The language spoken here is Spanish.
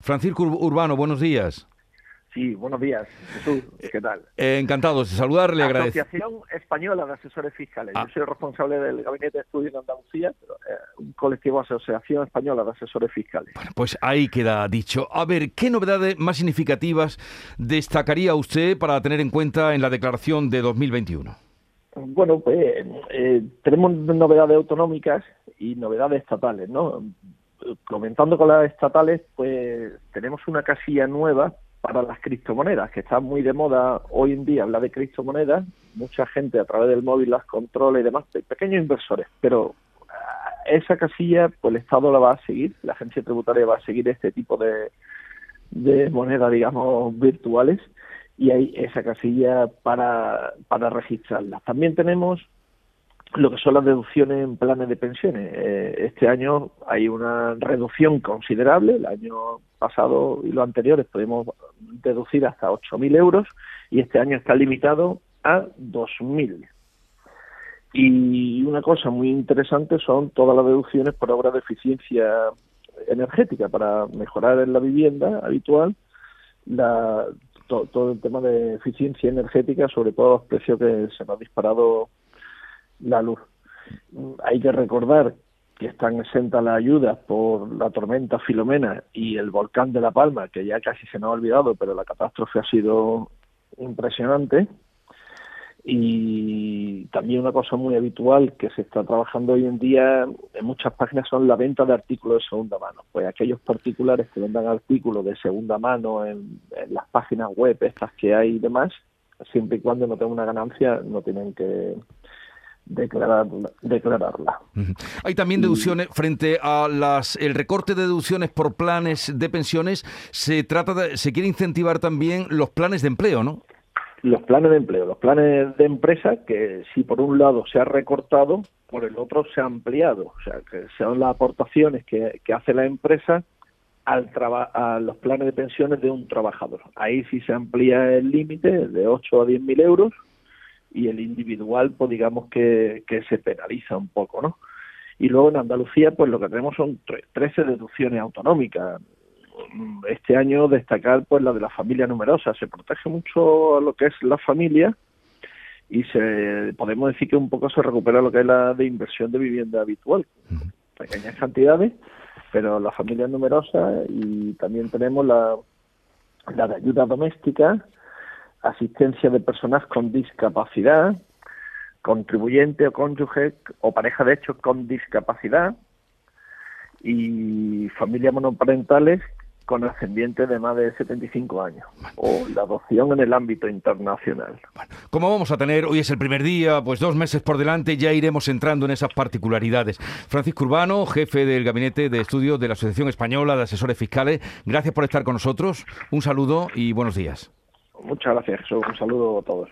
Francisco Urbano, buenos días. Sí, buenos días, Jesús. ¿Qué tal? Eh, encantado de saludarle. Asociación Española de Asesores Fiscales. Yo ah. soy responsable del Gabinete de Estudios en Andalucía, pero, eh, un colectivo Asociación Española de Asesores Fiscales. Bueno, pues ahí queda dicho. A ver, ¿qué novedades más significativas destacaría usted para tener en cuenta en la declaración de 2021? Bueno, pues eh, tenemos novedades autonómicas y novedades estatales, ¿no? Comentando con las estatales, pues tenemos una casilla nueva para las criptomonedas, que está muy de moda hoy en día hablar de criptomonedas. Mucha gente a través del móvil las controla y demás, pequeños inversores, pero ah, esa casilla, pues el Estado la va a seguir, la agencia tributaria va a seguir este tipo de, de monedas, digamos, virtuales, y hay esa casilla para, para registrarlas. También tenemos lo que son las deducciones en planes de pensiones. Eh, este año hay una reducción considerable. El año pasado y los anteriores podemos deducir hasta 8.000 euros y este año está limitado a 2.000. Y una cosa muy interesante son todas las deducciones por obra de eficiencia energética para mejorar en la vivienda habitual la, todo el tema de eficiencia energética, sobre todo los precios que se han disparado la luz. Hay que recordar que están exentas las ayudas por la tormenta Filomena y el volcán de La Palma, que ya casi se nos ha olvidado, pero la catástrofe ha sido impresionante. Y también una cosa muy habitual que se está trabajando hoy en día en muchas páginas son la venta de artículos de segunda mano. Pues aquellos particulares que vendan artículos de segunda mano en, en las páginas web, estas que hay y demás, siempre y cuando no tengan una ganancia, no tienen que, declararla. declararla. Hay también deducciones frente a las el recorte de deducciones por planes de pensiones. Se trata de, se quiere incentivar también los planes de empleo, ¿no? Los planes de empleo, los planes de empresa que si por un lado se ha recortado, por el otro se ha ampliado, o sea, que son las aportaciones que, que hace la empresa al a los planes de pensiones de un trabajador. Ahí sí se amplía el límite de 8 a 10 mil euros y el individual, pues digamos que, que se penaliza un poco, ¿no? Y luego en Andalucía, pues lo que tenemos son 13 deducciones autonómicas. Este año destacar pues la de la familia numerosa. Se protege mucho lo que es la familia y se podemos decir que un poco se recupera lo que es la de inversión de vivienda habitual. Pequeñas cantidades, pero la familia numerosa y también tenemos la, la de ayuda doméstica asistencia de personas con discapacidad, contribuyente o cónyuge o pareja de hecho con discapacidad y familias monoparentales con ascendientes de más de 75 años o la adopción en el ámbito internacional. Bueno, como vamos a tener, hoy es el primer día, pues dos meses por delante, ya iremos entrando en esas particularidades. Francisco Urbano, jefe del Gabinete de Estudios de la Asociación Española de Asesores Fiscales, gracias por estar con nosotros, un saludo y buenos días. Muchas gracias, Un saludo a todos.